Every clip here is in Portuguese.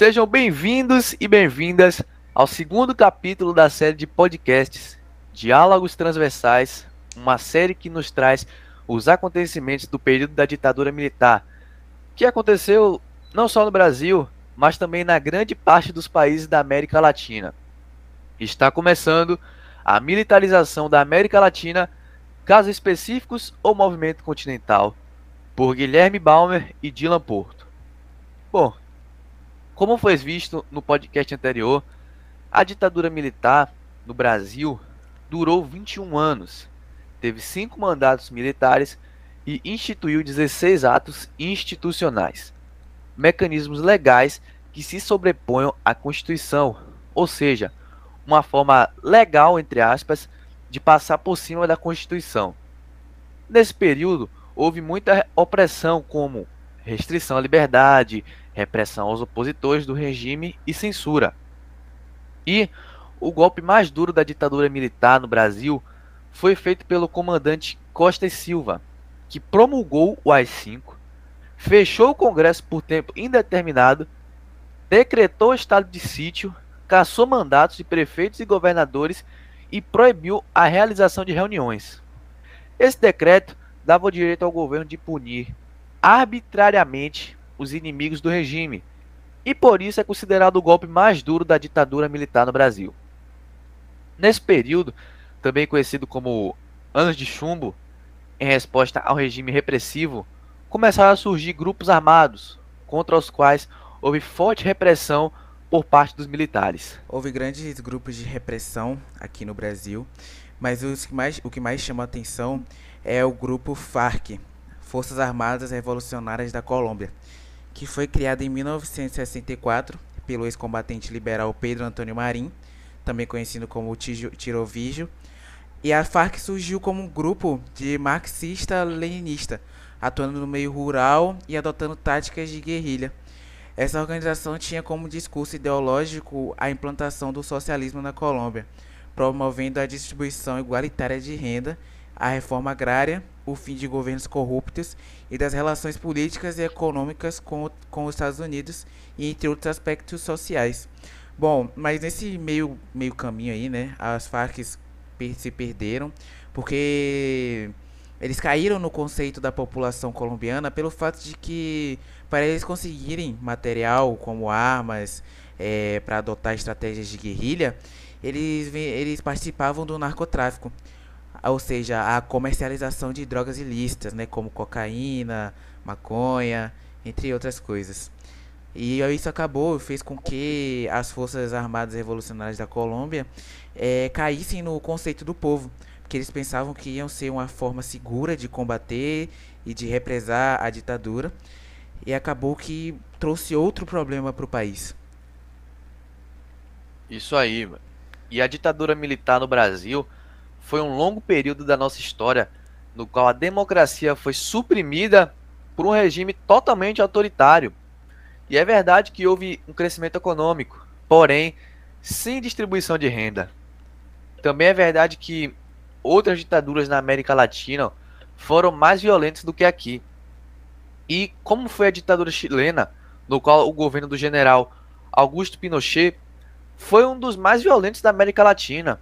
Sejam bem-vindos e bem-vindas ao segundo capítulo da série de podcasts Diálogos Transversais, uma série que nos traz os acontecimentos do período da ditadura militar, que aconteceu não só no Brasil, mas também na grande parte dos países da América Latina. Está começando a militarização da América Latina, casos específicos ou movimento continental, por Guilherme Balmer e Dylan Porto. Bom, como foi visto no podcast anterior, a ditadura militar no Brasil durou 21 anos, teve cinco mandatos militares e instituiu 16 atos institucionais, mecanismos legais que se sobreponham à Constituição, ou seja, uma forma legal, entre aspas, de passar por cima da Constituição. Nesse período, houve muita opressão, como restrição à liberdade, repressão aos opositores do regime e censura. E o golpe mais duro da ditadura militar no Brasil foi feito pelo comandante Costa e Silva, que promulgou o AI-5, fechou o Congresso por tempo indeterminado, decretou estado de sítio, cassou mandatos de prefeitos e governadores e proibiu a realização de reuniões. Esse decreto dava o direito ao governo de punir arbitrariamente os inimigos do regime, e por isso é considerado o golpe mais duro da ditadura militar no Brasil. Nesse período, também conhecido como Anos de Chumbo, em resposta ao regime repressivo, começaram a surgir grupos armados, contra os quais houve forte repressão por parte dos militares. Houve grandes grupos de repressão aqui no Brasil, mas mais, o que mais chama atenção é o grupo FARC, Forças Armadas Revolucionárias da Colômbia, que foi criada em 1964 pelo ex-combatente liberal Pedro Antônio Marim, também conhecido como Tirovígio, e a FARC surgiu como um grupo de marxista-leninista, atuando no meio rural e adotando táticas de guerrilha. Essa organização tinha como discurso ideológico a implantação do socialismo na Colômbia, promovendo a distribuição igualitária de renda a reforma agrária, o fim de governos corruptos e das relações políticas e econômicas com, com os Estados Unidos e entre outros aspectos sociais. Bom, mas nesse meio, meio caminho aí, né, as Farc se perderam porque eles caíram no conceito da população colombiana pelo fato de que para eles conseguirem material como armas é, para adotar estratégias de guerrilha, eles, eles participavam do narcotráfico ou seja, a comercialização de drogas ilícitas, né, como cocaína, maconha, entre outras coisas. E isso acabou, fez com que as Forças Armadas Revolucionárias da Colômbia é, caíssem no conceito do povo, porque eles pensavam que iam ser uma forma segura de combater e de represar a ditadura, e acabou que trouxe outro problema para o país. Isso aí. E a ditadura militar no Brasil foi um longo período da nossa história no qual a democracia foi suprimida por um regime totalmente autoritário. E é verdade que houve um crescimento econômico, porém sem distribuição de renda. Também é verdade que outras ditaduras na América Latina foram mais violentas do que aqui. E como foi a ditadura chilena, no qual o governo do general Augusto Pinochet foi um dos mais violentos da América Latina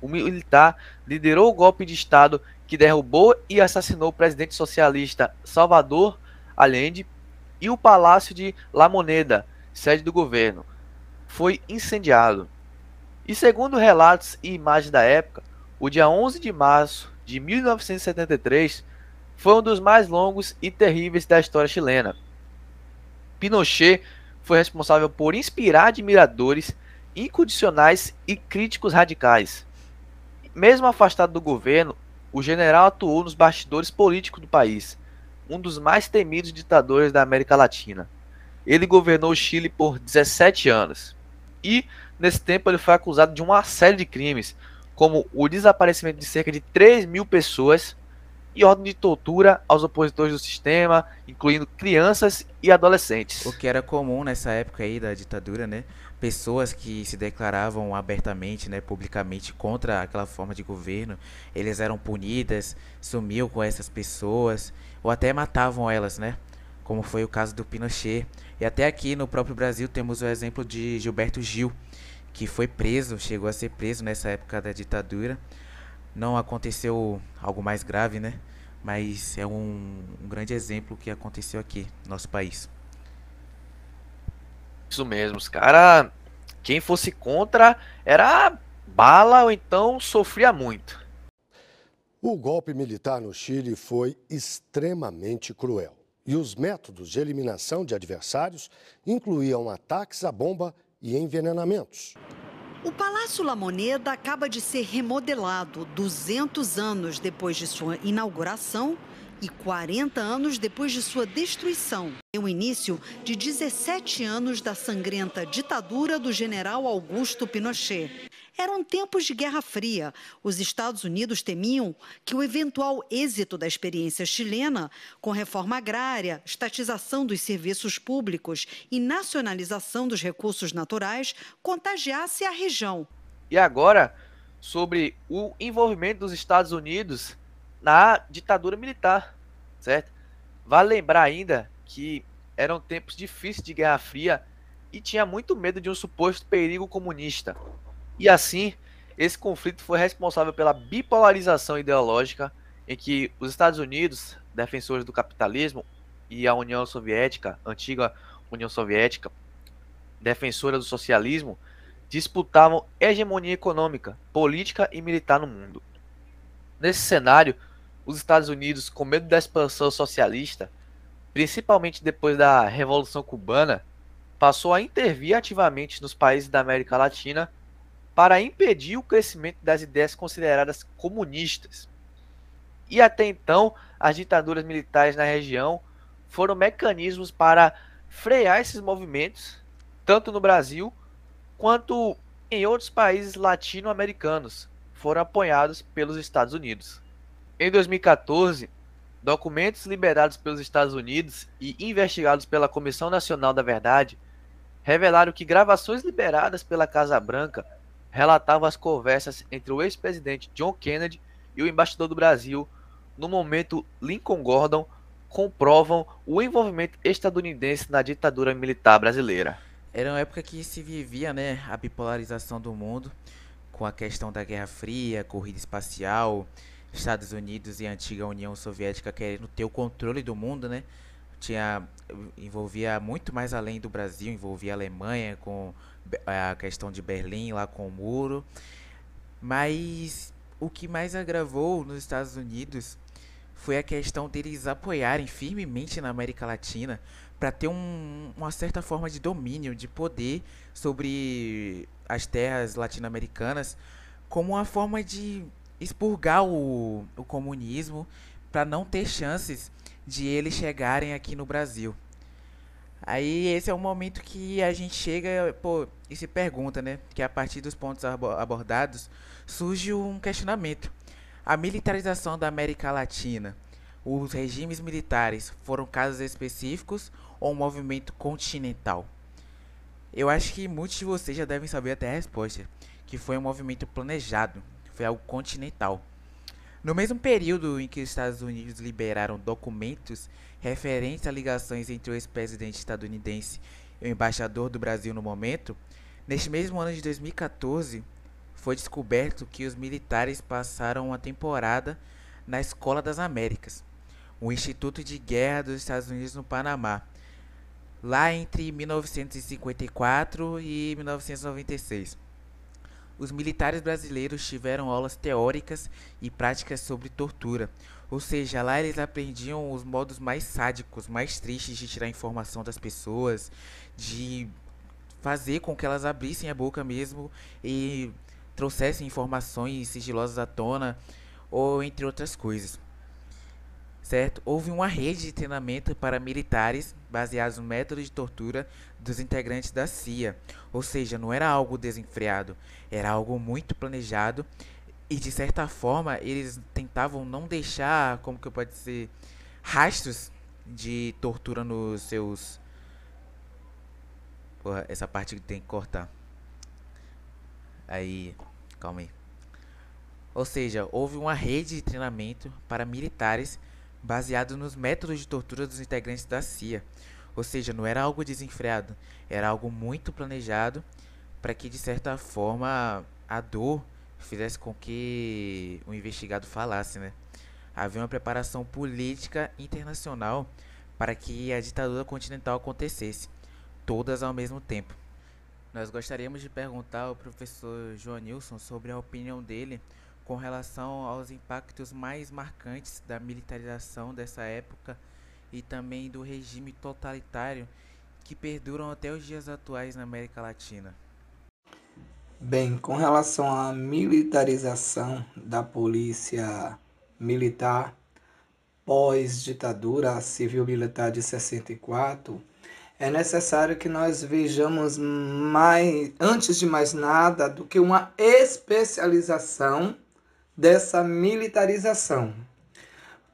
o militar liderou o golpe de Estado que derrubou e assassinou o presidente socialista Salvador Allende e o Palácio de La Moneda, sede do governo, foi incendiado. E segundo relatos e imagens da época, o dia 11 de março de 1973 foi um dos mais longos e terríveis da história chilena. Pinochet foi responsável por inspirar admiradores incondicionais e críticos radicais. Mesmo afastado do governo, o general atuou nos bastidores políticos do país, um dos mais temidos ditadores da América Latina. Ele governou o Chile por 17 anos. E, nesse tempo, ele foi acusado de uma série de crimes, como o desaparecimento de cerca de 3 mil pessoas e ordem de tortura aos opositores do sistema, incluindo crianças e adolescentes. O que era comum nessa época aí da ditadura, né? Pessoas que se declaravam abertamente, né, publicamente contra aquela forma de governo, eles eram punidas, sumiam com essas pessoas ou até matavam elas, né? como foi o caso do Pinochet. E até aqui no próprio Brasil temos o exemplo de Gilberto Gil, que foi preso, chegou a ser preso nessa época da ditadura. Não aconteceu algo mais grave, né? Mas é um, um grande exemplo que aconteceu aqui no nosso país. Isso mesmo, os caras, quem fosse contra era bala ou então sofria muito. O golpe militar no Chile foi extremamente cruel. E os métodos de eliminação de adversários incluíam ataques à bomba e envenenamentos. O Palácio La Moneda acaba de ser remodelado 200 anos depois de sua inauguração e 40 anos depois de sua destruição. É o início de 17 anos da sangrenta ditadura do general Augusto Pinochet. Eram tempos de Guerra Fria. Os Estados Unidos temiam que o eventual êxito da experiência chilena, com reforma agrária, estatização dos serviços públicos e nacionalização dos recursos naturais, contagiasse a região. E agora, sobre o envolvimento dos Estados Unidos na ditadura militar, certo? Vale lembrar ainda que eram tempos difíceis de Guerra Fria e tinha muito medo de um suposto perigo comunista. E assim, esse conflito foi responsável pela bipolarização ideológica em que os Estados Unidos, defensores do capitalismo, e a União Soviética, antiga União Soviética, defensora do socialismo, disputavam hegemonia econômica, política e militar no mundo. Nesse cenário, os Estados Unidos, com medo da expansão socialista, principalmente depois da Revolução Cubana, passou a intervir ativamente nos países da América Latina para impedir o crescimento das ideias consideradas comunistas. E até então, as ditaduras militares na região foram mecanismos para frear esses movimentos, tanto no Brasil quanto em outros países latino-americanos, foram apoiados pelos Estados Unidos. Em 2014, documentos liberados pelos Estados Unidos e investigados pela Comissão Nacional da Verdade revelaram que gravações liberadas pela Casa Branca relatavam as conversas entre o ex-presidente John Kennedy e o embaixador do Brasil no momento Lincoln Gordon comprovam o envolvimento estadunidense na ditadura militar brasileira. Era uma época que se vivia, né, a bipolarização do mundo, com a questão da Guerra Fria, corrida espacial, Estados Unidos e a antiga União Soviética querendo ter o controle do mundo, né? Tinha envolvia muito mais além do Brasil, envolvia a Alemanha com a questão de Berlim lá com o muro. Mas o que mais agravou nos Estados Unidos foi a questão deles apoiarem firmemente na América Latina para ter um, uma certa forma de domínio, de poder sobre as terras latino-americanas, como uma forma de expurgar o, o comunismo para não ter chances de eles chegarem aqui no Brasil. Aí esse é o momento que a gente chega pô, e se pergunta, né? Que a partir dos pontos abordados surge um questionamento. A militarização da América Latina, os regimes militares foram casos específicos ou um movimento continental? Eu acho que muitos de vocês já devem saber até a resposta, que foi um movimento planejado, foi algo continental. No mesmo período em que os Estados Unidos liberaram documentos referentes a ligações entre o ex-presidente estadunidense e o embaixador do Brasil no momento, neste mesmo ano de 2014, foi descoberto que os militares passaram uma temporada na Escola das Américas, o Instituto de Guerra dos Estados Unidos no Panamá, lá entre 1954 e 1996 os militares brasileiros tiveram aulas teóricas e práticas sobre tortura. Ou seja, lá eles aprendiam os modos mais sádicos, mais tristes de tirar informação das pessoas, de fazer com que elas abrissem a boca mesmo e trouxessem informações sigilosas à tona, ou entre outras coisas certo? Houve uma rede de treinamento para militares baseados no método de tortura dos integrantes da CIA. Ou seja, não era algo desenfreado, era algo muito planejado e de certa forma eles tentavam não deixar, como que pode ser, rastros de tortura nos seus Porra, essa parte que tem que cortar. Aí, calma aí. Ou seja, houve uma rede de treinamento para militares baseado nos métodos de tortura dos integrantes da CIA. Ou seja, não era algo desenfreado, era algo muito planejado para que, de certa forma, a dor fizesse com que o investigado falasse, né? Havia uma preparação política internacional para que a ditadura continental acontecesse, todas ao mesmo tempo. Nós gostaríamos de perguntar ao professor João Nilson sobre a opinião dele com relação aos impactos mais marcantes da militarização dessa época e também do regime totalitário que perduram até os dias atuais na América Latina. Bem, com relação à militarização da polícia militar pós-ditadura civil-militar de 64, é necessário que nós vejamos mais, antes de mais nada, do que uma especialização dessa militarização.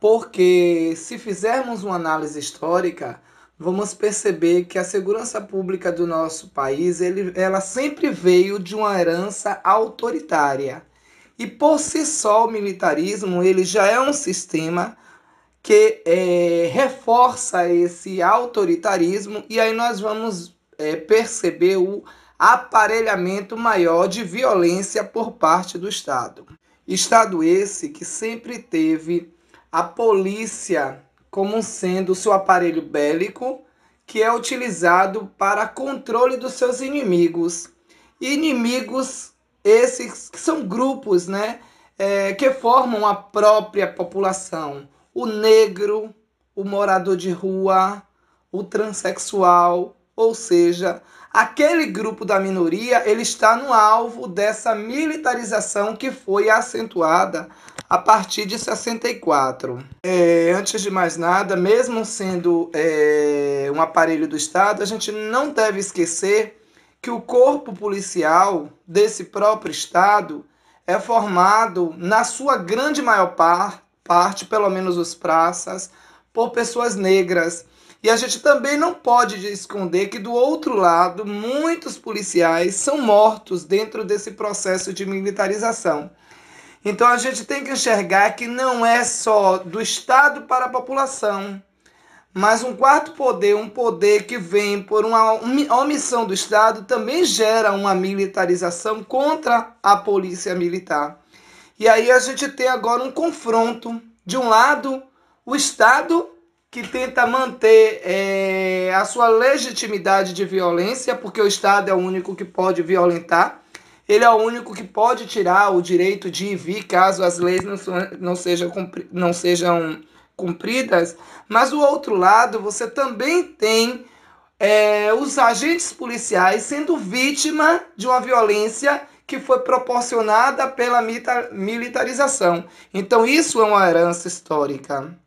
Porque se fizermos uma análise histórica, vamos perceber que a segurança pública do nosso país, ele, ela sempre veio de uma herança autoritária. E por si só o militarismo, ele já é um sistema que é, reforça esse autoritarismo e aí nós vamos é, perceber o aparelhamento maior de violência por parte do Estado. Estado esse que sempre teve a polícia como sendo seu aparelho bélico que é utilizado para controle dos seus inimigos. Inimigos esses que são grupos né, é, que formam a própria população. O negro, o morador de rua, o transexual, ou seja, aquele grupo da minoria, ele está no alvo dessa militarização que foi acentuada a partir de 64. É, antes de mais nada, mesmo sendo é, um aparelho do Estado, a gente não deve esquecer que o corpo policial desse próprio Estado é formado, na sua grande maior par, parte, pelo menos os praças, por pessoas negras e a gente também não pode esconder que do outro lado, muitos policiais são mortos dentro desse processo de militarização. Então a gente tem que enxergar que não é só do Estado para a população, mas um quarto poder, um poder que vem por uma omissão do Estado, também gera uma militarização contra a polícia militar. E aí a gente tem agora um confronto. De um lado, o Estado que tenta manter é, a sua legitimidade de violência, porque o Estado é o único que pode violentar, ele é o único que pode tirar o direito de ir vir caso as leis não, não, sejam, não sejam cumpridas, mas do outro lado você também tem é, os agentes policiais sendo vítima de uma violência que foi proporcionada pela militarização. Então, isso é uma herança histórica.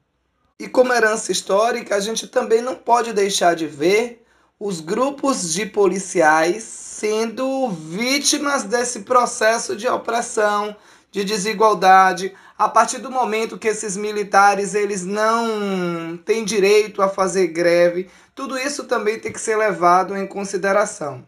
E como herança histórica, a gente também não pode deixar de ver os grupos de policiais sendo vítimas desse processo de opressão, de desigualdade, a partir do momento que esses militares eles não têm direito a fazer greve, tudo isso também tem que ser levado em consideração.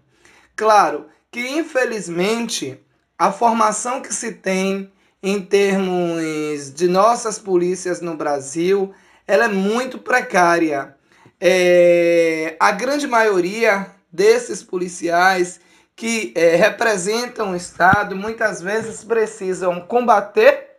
Claro que infelizmente a formação que se tem em termos de nossas polícias no Brasil ela é muito precária. É, a grande maioria desses policiais que é, representam o Estado muitas vezes precisam combater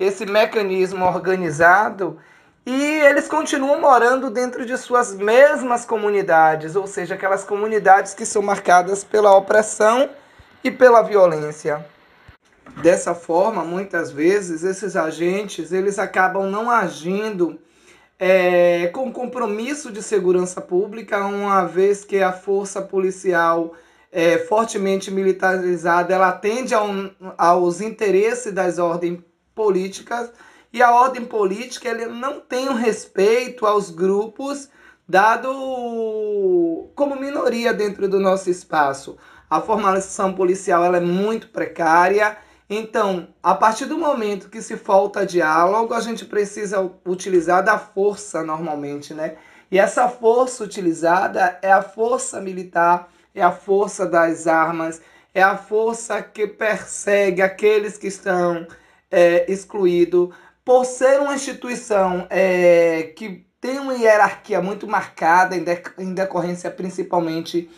esse mecanismo organizado e eles continuam morando dentro de suas mesmas comunidades, ou seja, aquelas comunidades que são marcadas pela opressão e pela violência. Dessa forma, muitas vezes esses agentes eles acabam não agindo é, com compromisso de segurança pública, uma vez que a força policial é fortemente militarizada, ela atende ao, aos interesses das ordens políticas e a ordem política ele não tem o respeito aos grupos dado como minoria dentro do nosso espaço. A formação policial ela é muito precária então, a partir do momento que se falta diálogo, a gente precisa utilizar da força normalmente, né? E essa força utilizada é a força militar, é a força das armas, é a força que persegue aqueles que estão é, excluídos, por ser uma instituição é, que tem uma hierarquia muito marcada, em, em decorrência principalmente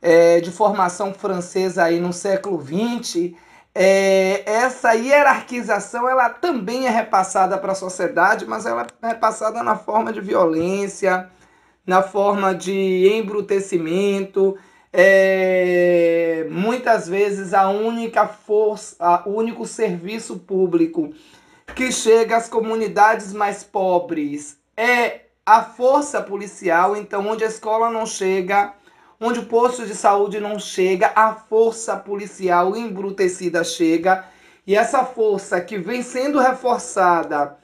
é, de formação francesa aí no século XX, é, essa hierarquização ela também é repassada para a sociedade, mas ela é repassada na forma de violência, na forma de embrutecimento, é, muitas vezes a única força, o único serviço público que chega às comunidades mais pobres é a força policial, então onde a escola não chega, onde o posto de saúde não chega, a força policial embrutecida chega. E essa força que vem sendo reforçada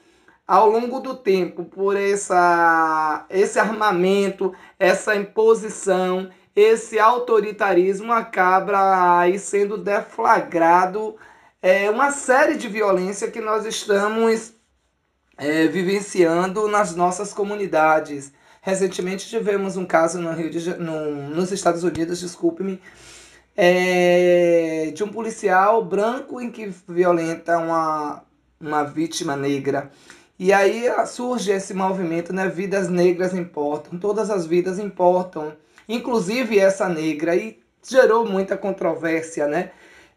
ao longo do tempo por essa, esse armamento, essa imposição, esse autoritarismo acaba aí sendo deflagrado é, uma série de violência que nós estamos é, vivenciando nas nossas comunidades. Recentemente tivemos um caso no Rio de, no, nos Estados Unidos, desculpe-me, é, de um policial branco em que violenta uma, uma vítima negra. E aí surge esse movimento, né? Vidas negras importam, todas as vidas importam, inclusive essa negra, e gerou muita controvérsia, né?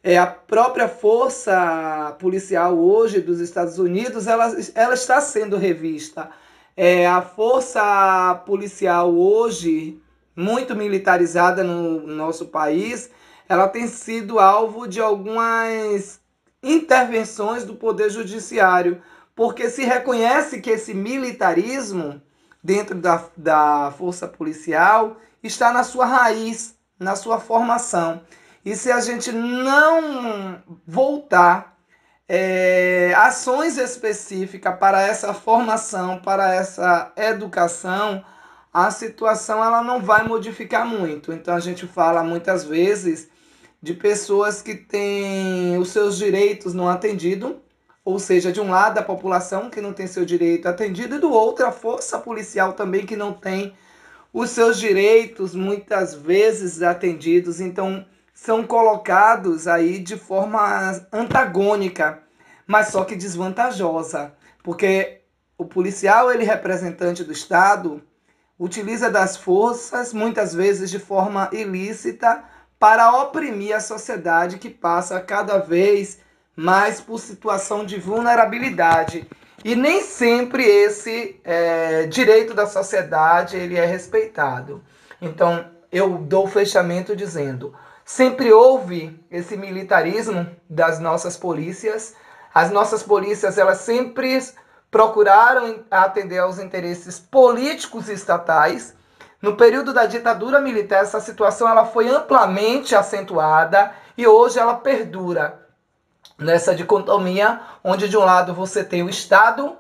É, a própria força policial hoje dos Estados Unidos, ela, ela está sendo revista. É, a força policial hoje, muito militarizada no nosso país, ela tem sido alvo de algumas intervenções do Poder Judiciário, porque se reconhece que esse militarismo dentro da, da força policial está na sua raiz, na sua formação. E se a gente não voltar é, ações específicas para essa formação, para essa educação, a situação ela não vai modificar muito. Então a gente fala muitas vezes de pessoas que têm os seus direitos não atendidos, ou seja, de um lado a população que não tem seu direito atendido e do outro a força policial também que não tem os seus direitos muitas vezes atendidos. Então são colocados aí de forma antagônica, mas só que desvantajosa, porque o policial, ele representante do Estado, utiliza das forças, muitas vezes de forma ilícita, para oprimir a sociedade que passa cada vez mais por situação de vulnerabilidade. E nem sempre esse é, direito da sociedade ele é respeitado. Então, eu dou fechamento dizendo: Sempre houve esse militarismo das nossas polícias. As nossas polícias, elas sempre procuraram atender aos interesses políticos estatais. No período da ditadura militar, essa situação ela foi amplamente acentuada e hoje ela perdura nessa dicotomia, onde de um lado você tem o Estado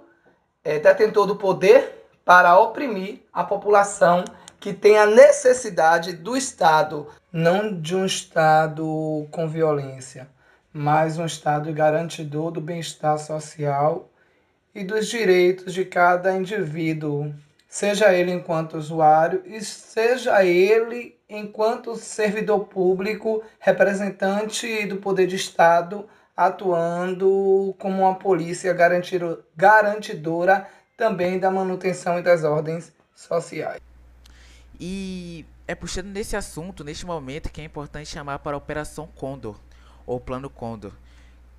é, detentor do poder para oprimir a população que tem a necessidade do Estado, não de um Estado com violência, mas um Estado garantidor do bem-estar social e dos direitos de cada indivíduo, seja ele enquanto usuário e seja ele enquanto servidor público, representante do poder de Estado, atuando como uma polícia garantidora também da manutenção e das ordens sociais. E é puxando nesse assunto, neste momento, que é importante chamar para a Operação Condor, ou Plano Condor,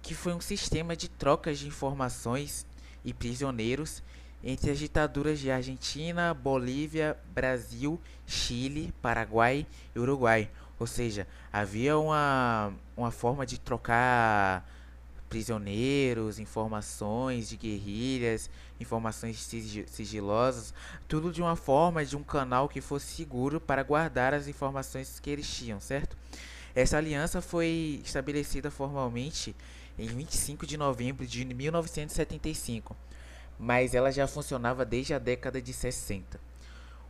que foi um sistema de trocas de informações e prisioneiros entre as ditaduras de Argentina, Bolívia, Brasil, Chile, Paraguai e Uruguai. Ou seja, havia uma, uma forma de trocar prisioneiros, informações de guerrilhas, informações sigilosas, tudo de uma forma, de um canal que fosse seguro para guardar as informações que eles tinham, certo? Essa aliança foi estabelecida formalmente em 25 de novembro de 1975, mas ela já funcionava desde a década de 60.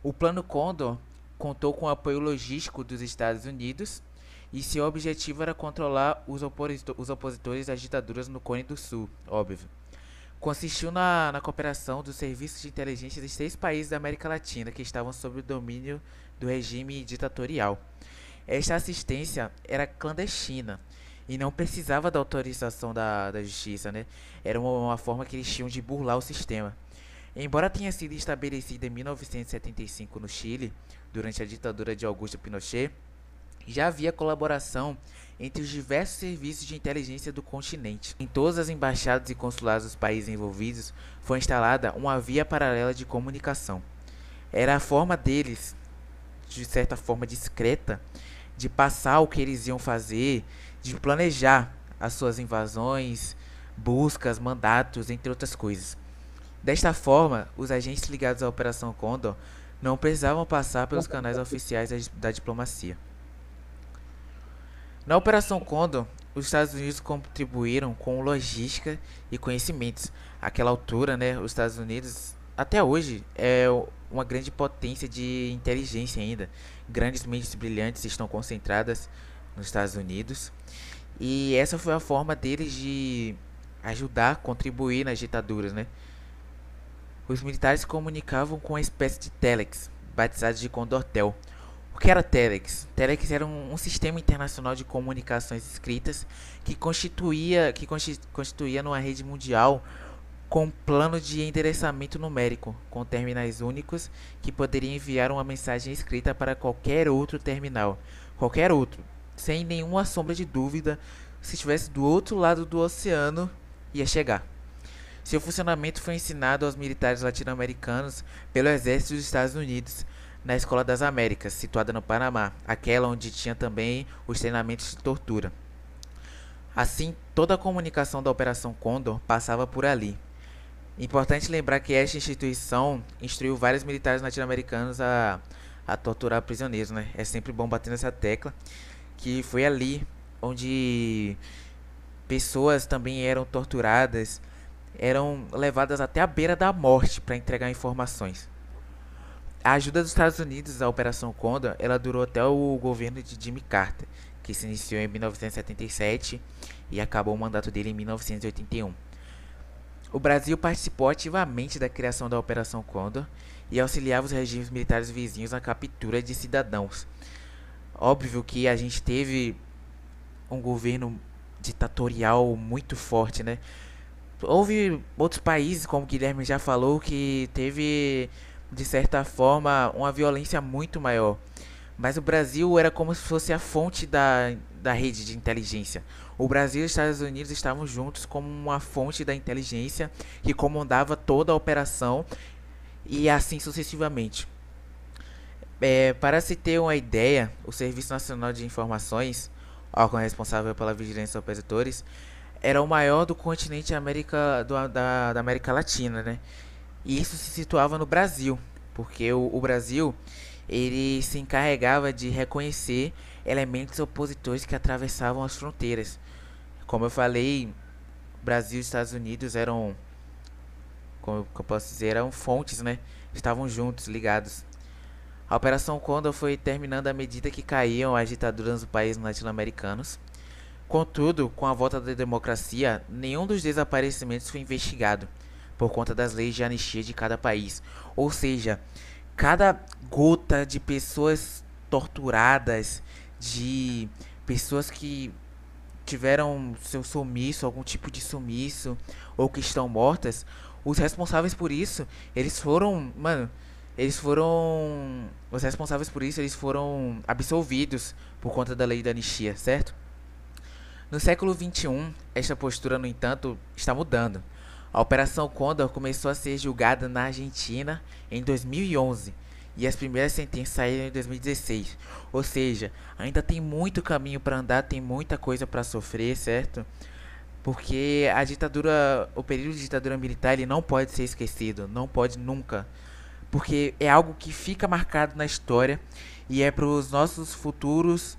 O Plano Condor contou com o apoio logístico dos Estados Unidos e seu objetivo era controlar os, opositor os opositores das ditaduras no Cone do Sul, óbvio. Consistiu na, na cooperação dos serviços de inteligência dos seis países da América Latina que estavam sob o domínio do regime ditatorial. Esta assistência era clandestina e não precisava da autorização da, da justiça, né? Era uma, uma forma que eles tinham de burlar o sistema. Embora tenha sido estabelecida em 1975 no Chile, durante a ditadura de Augusto Pinochet, já havia colaboração entre os diversos serviços de inteligência do continente. Em todas as embaixadas e consulados dos países envolvidos foi instalada uma via paralela de comunicação. Era a forma deles, de certa forma discreta, de passar o que eles iam fazer, de planejar as suas invasões, buscas, mandatos, entre outras coisas. Desta forma, os agentes ligados à Operação Condor não precisavam passar pelos canais oficiais da diplomacia. Na Operação Condor, os Estados Unidos contribuíram com logística e conhecimentos. Aquela altura, né, os Estados Unidos até hoje é uma grande potência de inteligência ainda. Grandes mentes brilhantes estão concentradas nos Estados Unidos. E essa foi a forma deles de ajudar, contribuir nas ditaduras, né? Os militares comunicavam com uma espécie de telex, batizado de Condortel, o que era Telex? Telex era um, um, sistema internacional de comunicações escritas que constituía, que constituía numa rede mundial com plano de endereçamento numérico, com terminais únicos que poderiam enviar uma mensagem escrita para qualquer outro terminal, qualquer outro, sem nenhuma sombra de dúvida, se estivesse do outro lado do oceano, ia chegar. Seu funcionamento foi ensinado aos militares latino-americanos pelo exército dos Estados Unidos na Escola das Américas, situada no Panamá, aquela onde tinha também os treinamentos de tortura. Assim, toda a comunicação da Operação Condor passava por ali. Importante lembrar que esta instituição instruiu vários militares latino-americanos a, a torturar prisioneiros, né? É sempre bom bater nessa tecla, que foi ali onde pessoas também eram torturadas, eram levadas até a beira da morte para entregar informações. A ajuda dos Estados Unidos à Operação Condor, ela durou até o governo de Jimmy Carter, que se iniciou em 1977 e acabou o mandato dele em 1981. O Brasil participou ativamente da criação da Operação Condor e auxiliava os regimes militares vizinhos na captura de cidadãos. Óbvio que a gente teve um governo ditatorial muito forte, né? Houve outros países, como o Guilherme já falou, que teve de certa forma, uma violência muito maior. Mas o Brasil era como se fosse a fonte da, da rede de inteligência. O Brasil e os Estados Unidos estavam juntos como uma fonte da inteligência que comandava toda a operação e assim sucessivamente. É, para se ter uma ideia, o Serviço Nacional de Informações, órgão responsável pela vigilância dos opositores, era o maior do continente América, do, da, da América Latina, né? E isso se situava no Brasil, porque o, o Brasil ele se encarregava de reconhecer elementos opositores que atravessavam as fronteiras. Como eu falei, Brasil e Estados Unidos eram, como eu posso dizer, eram fontes, né? Estavam juntos, ligados. A Operação Condor foi terminando à medida que caíam as ditaduras dos países latino-americanos. Contudo, com a volta da democracia, nenhum dos desaparecimentos foi investigado por conta das leis de anistia de cada país. Ou seja, cada gota de pessoas torturadas, de pessoas que tiveram seu sumiço, algum tipo de sumiço, ou que estão mortas, os responsáveis por isso, eles foram, mano, eles foram, os responsáveis por isso, eles foram absolvidos por conta da lei da anistia, certo? No século 21, esta postura, no entanto, está mudando. A Operação Condor começou a ser julgada na Argentina em 2011 e as primeiras sentenças saíram em 2016. Ou seja, ainda tem muito caminho para andar, tem muita coisa para sofrer, certo? Porque a ditadura, o período de ditadura militar, ele não pode ser esquecido, não pode nunca. Porque é algo que fica marcado na história e é para os nossos futuros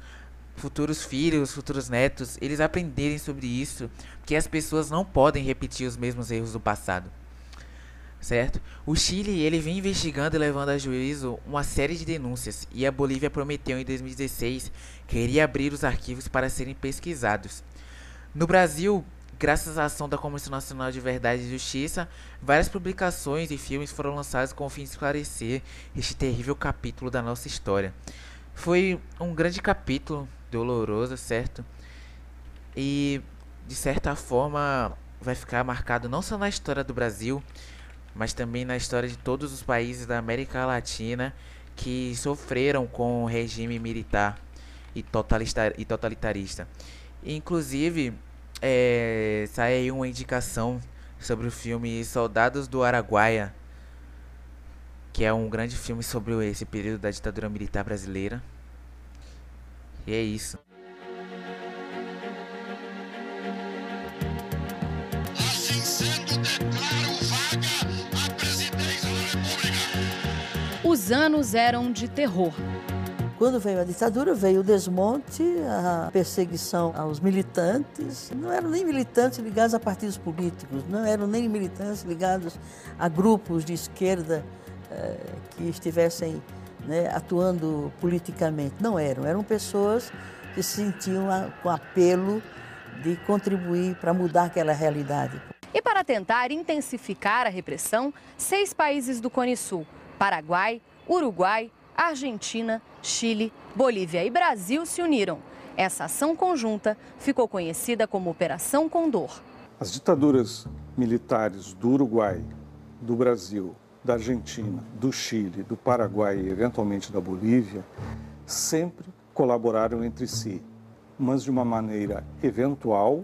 futuros filhos, futuros netos, eles aprenderem sobre isso, que as pessoas não podem repetir os mesmos erros do passado. Certo? O Chile ele vem investigando e levando a juízo uma série de denúncias e a Bolívia prometeu em 2016 que iria abrir os arquivos para serem pesquisados. No Brasil, graças à ação da Comissão Nacional de Verdade e Justiça, várias publicações e filmes foram lançados com o fim de esclarecer este terrível capítulo da nossa história. Foi um grande capítulo doloroso, certo? e de certa forma vai ficar marcado não só na história do Brasil, mas também na história de todos os países da América Latina que sofreram com o regime militar e totalitarista. Inclusive, é, sai uma indicação sobre o filme Soldados do Araguaia, que é um grande filme sobre esse período da ditadura militar brasileira. E é isso. Assim sendo, declaro vaga a presidência da República. Os anos eram de terror. Quando veio a ditadura, veio o desmonte, a perseguição aos militantes. Não eram nem militantes ligados a partidos políticos, não eram nem militantes ligados a grupos de esquerda eh, que estivessem né, atuando politicamente. Não eram, eram pessoas que se sentiam a, com apelo de contribuir para mudar aquela realidade. E para tentar intensificar a repressão, seis países do Cone Sul, Paraguai, Uruguai, Argentina, Chile, Bolívia e Brasil se uniram. Essa ação conjunta ficou conhecida como Operação Condor. As ditaduras militares do Uruguai, do Brasil, da Argentina, do Chile, do Paraguai e eventualmente da Bolívia sempre colaboraram entre si, mas de uma maneira eventual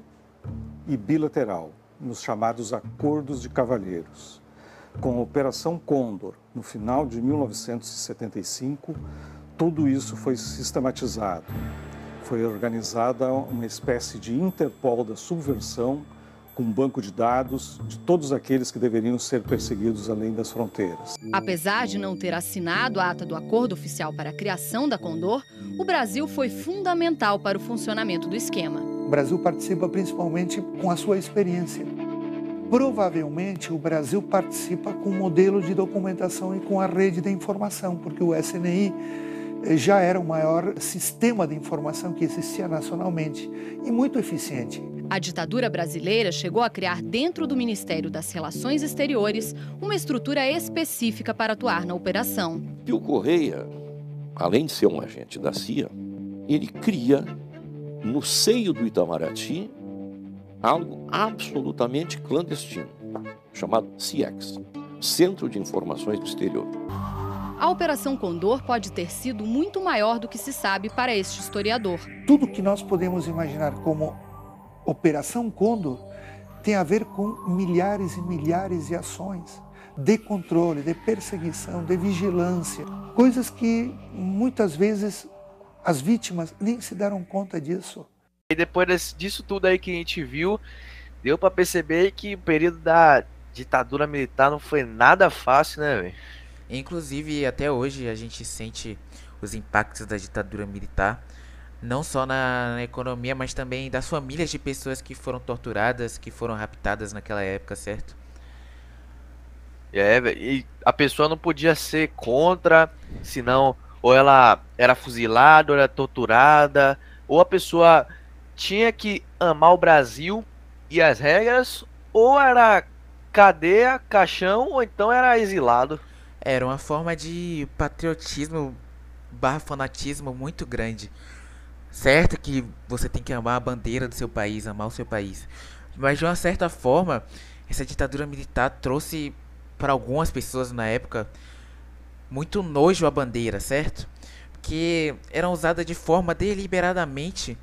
e bilateral, nos chamados Acordos de Cavalheiros. Com a Operação Condor, no final de 1975, tudo isso foi sistematizado. Foi organizada uma espécie de Interpol da subversão, com um banco de dados de todos aqueles que deveriam ser perseguidos além das fronteiras. Apesar de não ter assinado a ata do acordo oficial para a criação da Condor, o Brasil foi fundamental para o funcionamento do esquema. O Brasil participa principalmente com a sua experiência Provavelmente o Brasil participa com o modelo de documentação e com a rede de informação, porque o SNI eh, já era o maior sistema de informação que existia nacionalmente e muito eficiente. A ditadura brasileira chegou a criar dentro do Ministério das Relações Exteriores uma estrutura específica para atuar na operação. E o Correia, além de ser um agente da CIA, ele cria no seio do Itamaraty algo absolutamente clandestino, chamado CIEX Centro de Informações do Exterior. A Operação Condor pode ter sido muito maior do que se sabe para este historiador. Tudo que nós podemos imaginar como Operação Condor tem a ver com milhares e milhares de ações de controle, de perseguição, de vigilância, coisas que muitas vezes as vítimas nem se deram conta disso. E depois disso tudo aí que a gente viu, deu para perceber que o período da ditadura militar não foi nada fácil, né, velho? Inclusive, até hoje a gente sente os impactos da ditadura militar, não só na, na, economia, mas também das famílias de pessoas que foram torturadas, que foram raptadas naquela época, certo? É, e a pessoa não podia ser contra, senão ou ela era fuzilada, ou era torturada, ou a pessoa tinha que amar o Brasil e as regras, ou era cadeia, caixão, ou então era exilado. Era uma forma de patriotismo barra fanatismo muito grande. Certo que você tem que amar a bandeira do seu país, amar o seu país. Mas de uma certa forma, essa ditadura militar trouxe para algumas pessoas na época muito nojo à bandeira, certo? Que era usada de forma deliberadamente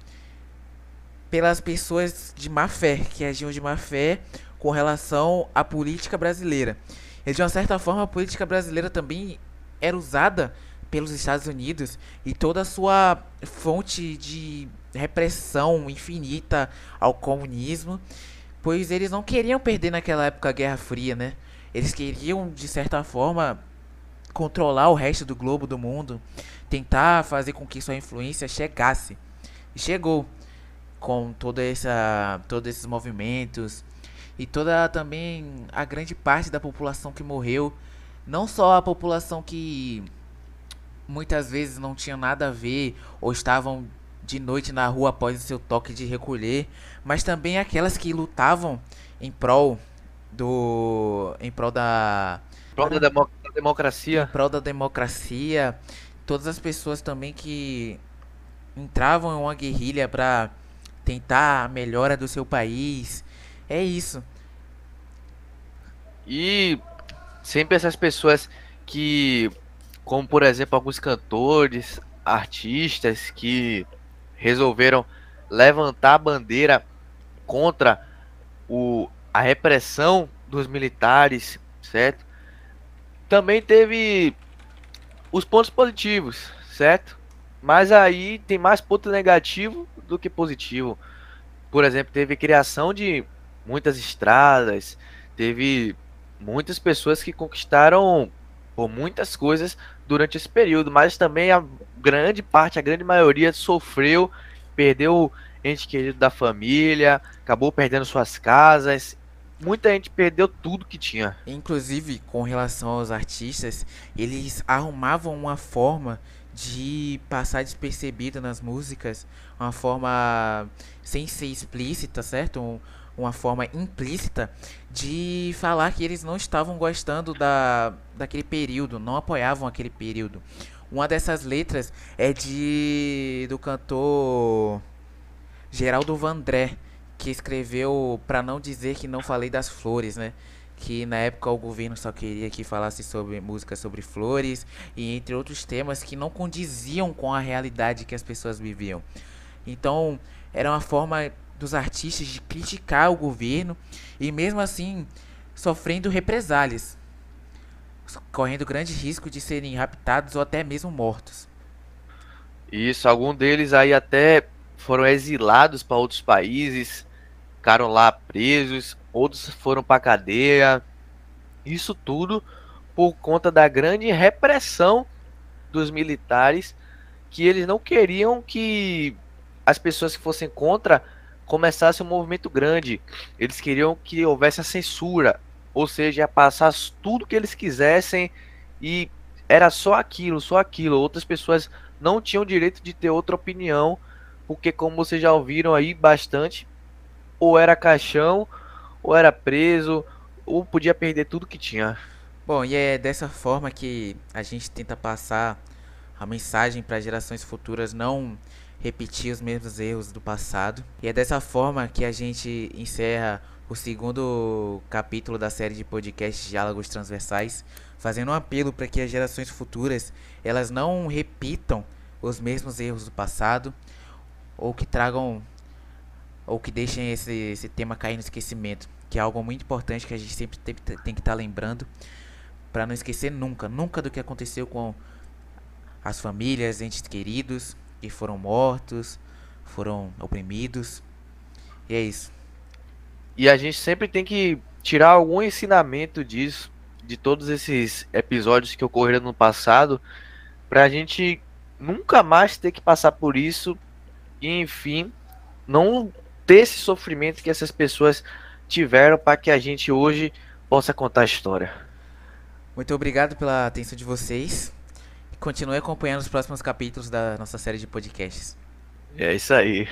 pelas pessoas de má fé, que agiam de má fé com relação à política brasileira. E de uma certa forma, a política brasileira também era usada pelos Estados Unidos e toda a sua fonte de repressão infinita ao comunismo, pois eles não queriam perder naquela época a Guerra Fria, né? Eles queriam, de certa forma, controlar o resto do globo, do mundo, tentar fazer com que sua influência chegasse. E chegou com toda essa, todos esses movimentos e toda também a grande parte da população que morreu, não só a população que muitas vezes não tinha nada a ver ou estavam de noite na rua após o seu toque de recolher, mas também aquelas que lutavam em prol do em prol da em prol da, da democracia, em prol da democracia, todas as pessoas também que entravam em uma guerrilha para tentar a melhora do seu país. É isso. E sempre essas pessoas que, como por exemplo, alguns cantores, artistas que resolveram levantar a bandeira contra o, a repressão dos militares, certo? Também teve os pontos positivos, certo? Mas aí tem mais ponto negativo do que positivo. Por exemplo, teve criação de muitas estradas, teve muitas pessoas que conquistaram por muitas coisas durante esse período, mas também a grande parte, a grande maioria sofreu, perdeu ente querido da família, acabou perdendo suas casas. Muita gente perdeu tudo que tinha. Inclusive, com relação aos artistas, eles arrumavam uma forma de passar despercebido nas músicas, uma forma sem ser explícita, certo? Um, uma forma implícita de falar que eles não estavam gostando da, daquele período, não apoiavam aquele período. Uma dessas letras é de do cantor Geraldo Vandré, que escreveu para não dizer que não falei das flores, né? Que na época o governo só queria que falasse sobre música sobre flores e entre outros temas que não condiziam com a realidade que as pessoas viviam. Então, era uma forma dos artistas de criticar o governo e mesmo assim sofrendo represálias, correndo grande risco de serem raptados ou até mesmo mortos. Isso, alguns deles aí até foram exilados para outros países, ficaram lá presos, outros foram para cadeia. Isso tudo por conta da grande repressão dos militares que eles não queriam que as pessoas que fossem contra começasse um movimento grande. Eles queriam que houvesse a censura, ou seja, passar tudo que eles quisessem e era só aquilo, só aquilo. Outras pessoas não tinham direito de ter outra opinião, porque como vocês já ouviram aí bastante, ou era caixão, ou era preso, ou podia perder tudo que tinha. Bom, e é dessa forma que a gente tenta passar a mensagem para gerações futuras não repetir os mesmos erros do passado. E é dessa forma que a gente encerra o segundo capítulo da série de podcasts Diálogos Transversais, fazendo um apelo para que as gerações futuras elas não repitam os mesmos erros do passado ou que tragam ou que deixem esse, esse tema cair no esquecimento, que é algo muito importante que a gente sempre tem, tem que estar tá lembrando para não esquecer nunca, nunca do que aconteceu com as famílias, entes queridos, que foram mortos, foram oprimidos. E é isso. E a gente sempre tem que tirar algum ensinamento disso, de todos esses episódios que ocorreram no passado, para a gente nunca mais ter que passar por isso e, enfim, não ter esse sofrimento que essas pessoas tiveram para que a gente hoje possa contar a história. Muito obrigado pela atenção de vocês. Continue acompanhando os próximos capítulos da nossa série de podcasts. É isso aí.